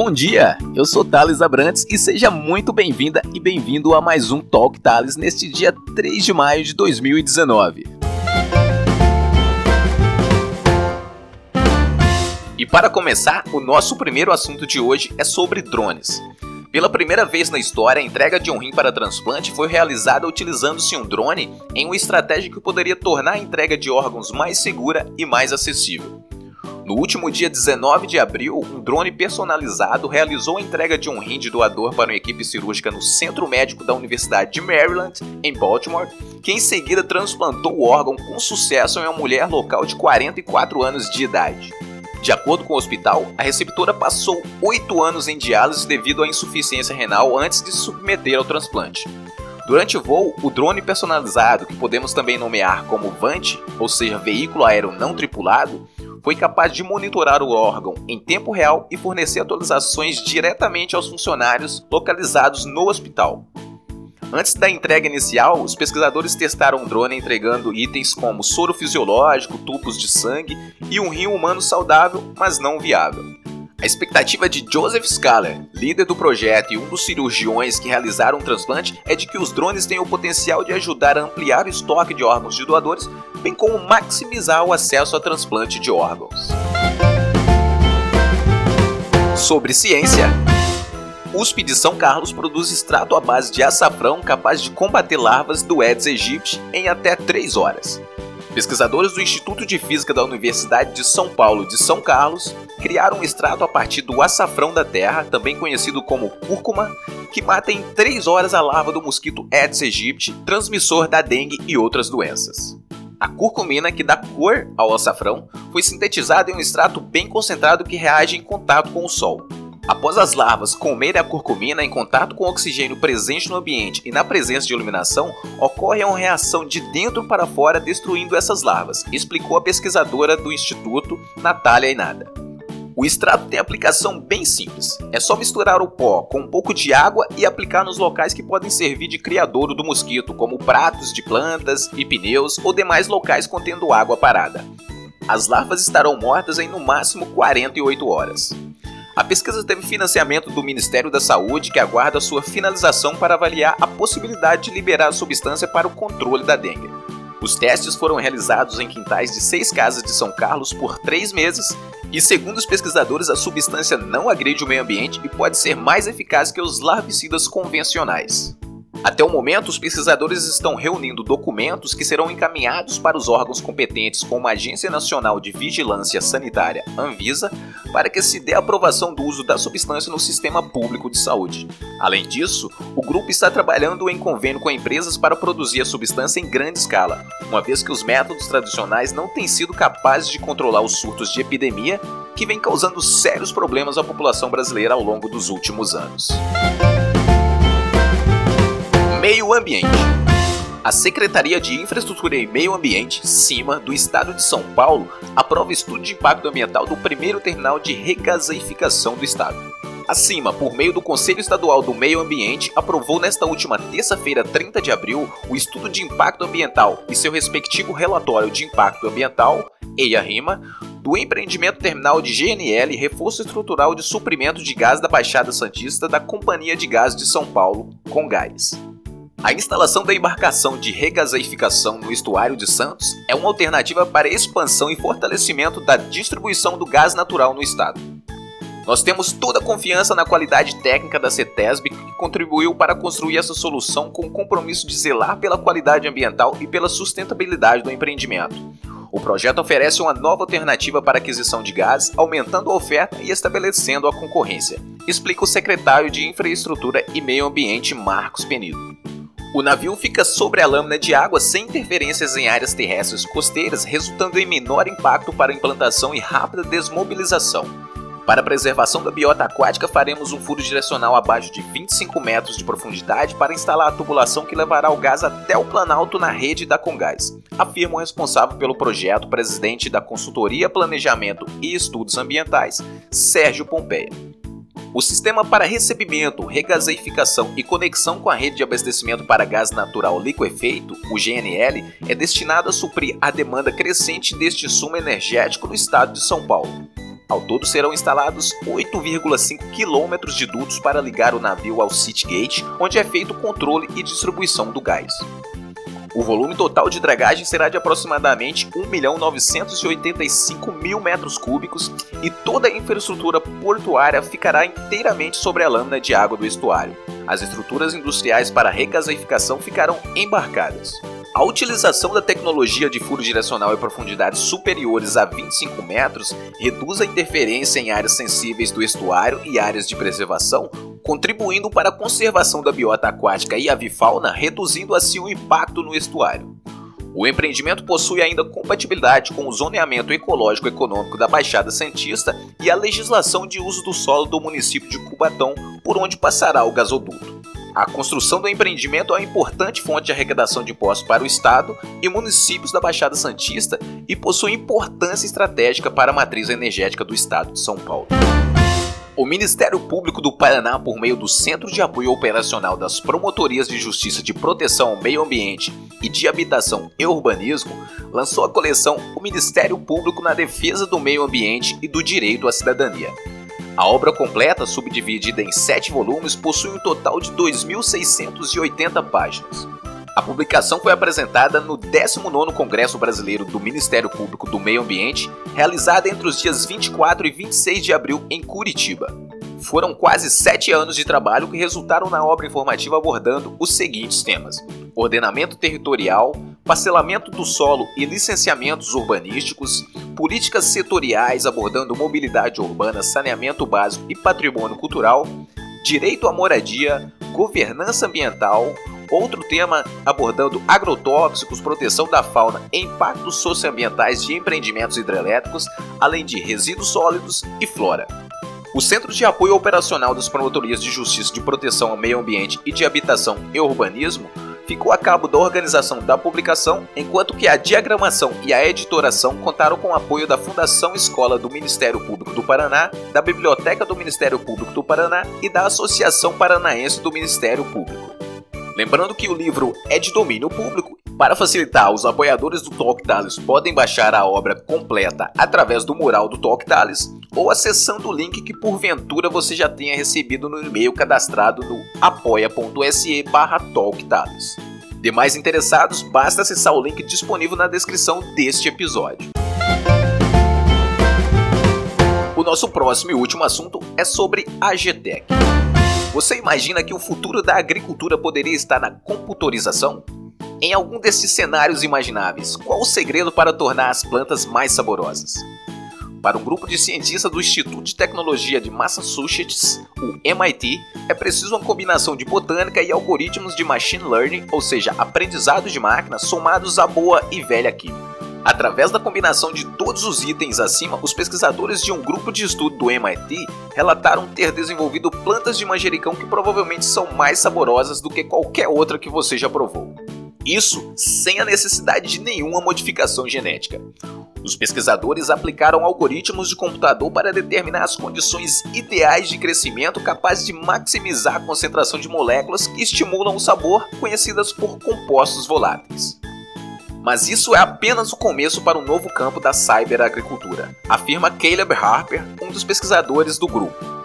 Bom dia, eu sou Thales Abrantes e seja muito bem-vinda e bem-vindo a mais um Talk Thales neste dia 3 de maio de 2019. E para começar, o nosso primeiro assunto de hoje é sobre drones. Pela primeira vez na história, a entrega de um rim para transplante foi realizada utilizando-se um drone em uma estratégia que poderia tornar a entrega de órgãos mais segura e mais acessível. No último dia 19 de abril, um drone personalizado realizou a entrega de um rim de doador para uma equipe cirúrgica no Centro Médico da Universidade de Maryland, em Baltimore, que em seguida transplantou o órgão com sucesso em uma mulher local de 44 anos de idade. De acordo com o hospital, a receptora passou oito anos em diálise devido à insuficiência renal antes de se submeter ao transplante. Durante o voo, o drone personalizado, que podemos também nomear como VANT, ou seja, veículo aéreo não tripulado, foi capaz de monitorar o órgão em tempo real e fornecer atualizações diretamente aos funcionários localizados no hospital. Antes da entrega inicial, os pesquisadores testaram o drone entregando itens como soro fisiológico, tubos de sangue e um rim humano saudável, mas não viável. A expectativa de Joseph Scaler, líder do projeto e um dos cirurgiões que realizaram o transplante, é de que os drones tenham o potencial de ajudar a ampliar o estoque de órgãos de doadores bem como maximizar o acesso a transplante de órgãos. Sobre ciência. USP de São Carlos produz extrato à base de açafrão capaz de combater larvas do Aedes aegypti em até 3 horas. Pesquisadores do Instituto de Física da Universidade de São Paulo de São Carlos criaram um extrato a partir do açafrão da terra, também conhecido como cúrcuma, que mata em 3 horas a larva do mosquito Aedes aegypti, transmissor da dengue e outras doenças. A curcumina, que dá cor ao açafrão, foi sintetizada em um extrato bem concentrado que reage em contato com o sol. Após as larvas comerem a curcumina em contato com o oxigênio presente no ambiente e na presença de iluminação, ocorre uma reação de dentro para fora destruindo essas larvas, explicou a pesquisadora do Instituto, Natália Inada. O extrato tem aplicação bem simples. É só misturar o pó com um pouco de água e aplicar nos locais que podem servir de criadouro do mosquito, como pratos de plantas e pneus ou demais locais contendo água parada. As larvas estarão mortas em no máximo 48 horas. A pesquisa teve financiamento do Ministério da Saúde, que aguarda sua finalização para avaliar a possibilidade de liberar a substância para o controle da dengue. Os testes foram realizados em quintais de seis casas de São Carlos por três meses e, segundo os pesquisadores, a substância não agride o meio ambiente e pode ser mais eficaz que os larvicidas convencionais. Até o momento, os pesquisadores estão reunindo documentos que serão encaminhados para os órgãos competentes, como a Agência Nacional de Vigilância Sanitária, Anvisa, para que se dê aprovação do uso da substância no sistema público de saúde. Além disso, o grupo está trabalhando em convênio com empresas para produzir a substância em grande escala, uma vez que os métodos tradicionais não têm sido capazes de controlar os surtos de epidemia que vem causando sérios problemas à população brasileira ao longo dos últimos anos. Meio Ambiente. A Secretaria de Infraestrutura e Meio Ambiente, CIMA, do Estado de São Paulo, aprova estudo de impacto ambiental do primeiro terminal de regaseificação do Estado. A CIMA, por meio do Conselho Estadual do Meio Ambiente, aprovou nesta última terça-feira, 30 de abril, o estudo de impacto ambiental e seu respectivo relatório de impacto ambiental, EIA-RIMA, do empreendimento terminal de GNL Reforço Estrutural de Suprimento de Gás da Baixada Santista da Companhia de Gás de São Paulo, com gás. A instalação da embarcação de regaseificação no estuário de Santos é uma alternativa para expansão e fortalecimento da distribuição do gás natural no estado. Nós temos toda a confiança na qualidade técnica da CETESB que contribuiu para construir essa solução com o compromisso de zelar pela qualidade ambiental e pela sustentabilidade do empreendimento. O projeto oferece uma nova alternativa para aquisição de gás, aumentando a oferta e estabelecendo a concorrência, explica o secretário de Infraestrutura e Meio Ambiente Marcos Penido. O navio fica sobre a lâmina de água sem interferências em áreas terrestres costeiras, resultando em menor impacto para a implantação e rápida desmobilização. Para a preservação da biota aquática, faremos um furo direcional abaixo de 25 metros de profundidade para instalar a tubulação que levará o gás até o planalto na rede da Congás, afirma o responsável pelo projeto, presidente da Consultoria Planejamento e Estudos Ambientais, Sérgio Pompeia. O sistema para recebimento, regaseificação e conexão com a rede de abastecimento para gás natural liquefeito, o GNL, é destinado a suprir a demanda crescente deste sumo energético no estado de São Paulo. Ao todo serão instalados 8,5 quilômetros de dutos para ligar o navio ao Citygate, onde é feito o controle e distribuição do gás. O volume total de dragagem será de aproximadamente 1.985 mil metros cúbicos e toda a infraestrutura portuária ficará inteiramente sobre a lâmina de água do estuário. As estruturas industriais para recasificação ficarão embarcadas. A utilização da tecnologia de furo direcional em profundidades superiores a 25 metros reduz a interferência em áreas sensíveis do estuário e áreas de preservação, contribuindo para a conservação da biota aquática e avifauna, reduzindo assim o impacto no estuário. O empreendimento possui ainda compatibilidade com o zoneamento ecológico econômico da Baixada Santista e a legislação de uso do solo do município de Cubatão, por onde passará o gasoduto. A construção do empreendimento é uma importante fonte de arrecadação de impostos para o Estado e municípios da Baixada Santista e possui importância estratégica para a matriz energética do Estado de São Paulo. O Ministério Público do Paraná, por meio do Centro de Apoio Operacional das Promotorias de Justiça de Proteção ao Meio Ambiente e de Habitação e Urbanismo, lançou a coleção O Ministério Público na Defesa do Meio Ambiente e do Direito à Cidadania. A obra completa, subdividida em sete volumes, possui um total de 2.680 páginas. A publicação foi apresentada no 19º Congresso Brasileiro do Ministério Público do Meio Ambiente, realizada entre os dias 24 e 26 de abril em Curitiba. Foram quase sete anos de trabalho que resultaram na obra informativa abordando os seguintes temas: ordenamento territorial, parcelamento do solo e licenciamentos urbanísticos, políticas setoriais abordando mobilidade urbana, saneamento básico e patrimônio cultural, direito à moradia, governança ambiental, outro tema abordando agrotóxicos, proteção da fauna e impactos socioambientais de empreendimentos hidrelétricos, além de resíduos sólidos e flora. O Centro de Apoio Operacional das Promotorias de Justiça de Proteção ao Meio Ambiente e de Habitação e Urbanismo ficou a cabo da organização da publicação, enquanto que a diagramação e a editoração contaram com o apoio da Fundação Escola do Ministério Público do Paraná, da Biblioteca do Ministério Público do Paraná e da Associação Paranaense do Ministério Público. Lembrando que o livro é de domínio público. Para facilitar, os apoiadores do Talk Tales podem baixar a obra completa através do mural do Talk Tales ou acessando o link que porventura você já tenha recebido no e-mail cadastrado no apoia.se barra talktales. Demais interessados, basta acessar o link disponível na descrição deste episódio. O nosso próximo e último assunto é sobre a GTEC. Você imagina que o futuro da agricultura poderia estar na computarização? Em algum desses cenários imagináveis, qual o segredo para tornar as plantas mais saborosas? Para um grupo de cientistas do Instituto de Tecnologia de Massachusetts, o MIT, é preciso uma combinação de botânica e algoritmos de machine learning, ou seja, aprendizado de máquina, somados à boa e velha química. Através da combinação de todos os itens acima, os pesquisadores de um grupo de estudo do MIT relataram ter desenvolvido plantas de manjericão que provavelmente são mais saborosas do que qualquer outra que você já provou. Isso sem a necessidade de nenhuma modificação genética. Os pesquisadores aplicaram algoritmos de computador para determinar as condições ideais de crescimento capazes de maximizar a concentração de moléculas que estimulam o sabor, conhecidas por compostos voláteis. Mas isso é apenas o começo para um novo campo da cyberagricultura, afirma Caleb Harper, um dos pesquisadores do grupo.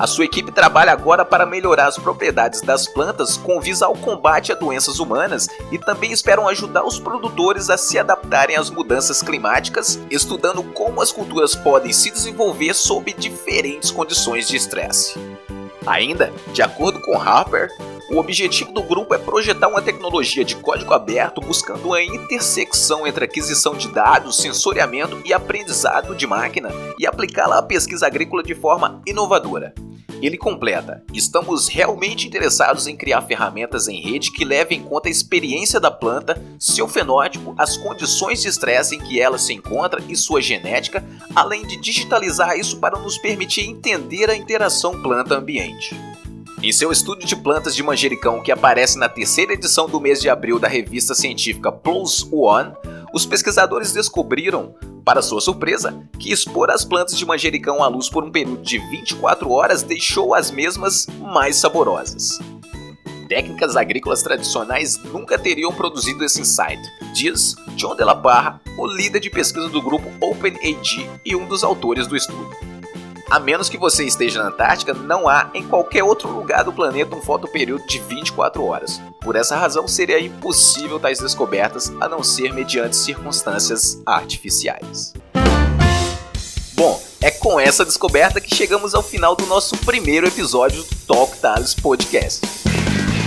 A sua equipe trabalha agora para melhorar as propriedades das plantas com visa ao combate a doenças humanas e também esperam ajudar os produtores a se adaptarem às mudanças climáticas, estudando como as culturas podem se desenvolver sob diferentes condições de estresse. Ainda, de acordo com Harper, o objetivo do grupo é projetar uma tecnologia de código aberto buscando uma intersecção entre aquisição de dados, sensoriamento e aprendizado de máquina e aplicá-la à pesquisa agrícola de forma inovadora. Ele completa: Estamos realmente interessados em criar ferramentas em rede que levem em conta a experiência da planta, seu fenótipo, as condições de estresse em que ela se encontra e sua genética, além de digitalizar isso para nos permitir entender a interação planta-ambiente. Em seu estudo de plantas de manjericão que aparece na terceira edição do mês de abril da revista científica PLOS ONE, os pesquisadores descobriram para sua surpresa, que expor as plantas de manjericão à luz por um período de 24 horas deixou as mesmas mais saborosas. Técnicas agrícolas tradicionais nunca teriam produzido esse insight, diz John de la Parra, o líder de pesquisa do grupo OpenAG e um dos autores do estudo. A menos que você esteja na Antártica, não há em qualquer outro lugar do planeta um fotoperíodo de 24 horas. Por essa razão, seria impossível tais descobertas a não ser mediante circunstâncias artificiais. Bom, é com essa descoberta que chegamos ao final do nosso primeiro episódio do Talk Tales Podcast.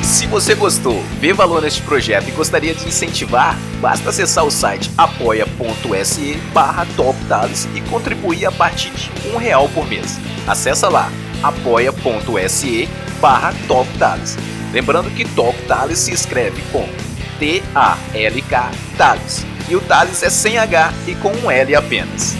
Se você gostou, vê valor neste projeto e gostaria de incentivar, basta acessar o site apoia.se barra e contribuir a partir de um real por mês. Acesse lá apoia.se barra Lembrando que Talk Tales se escreve com T-A-L-K Tales e o Tales é sem H e com um L apenas.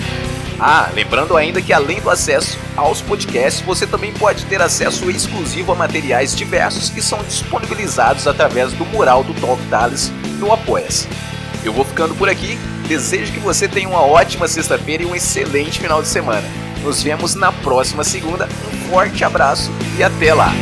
Ah, lembrando ainda que além do acesso aos podcasts, você também pode ter acesso exclusivo a materiais diversos que são disponibilizados através do mural do Talk Tales no Apoia-se. Eu vou ficando por aqui, desejo que você tenha uma ótima sexta-feira e um excelente final de semana. Nos vemos na próxima segunda, um forte abraço e até lá!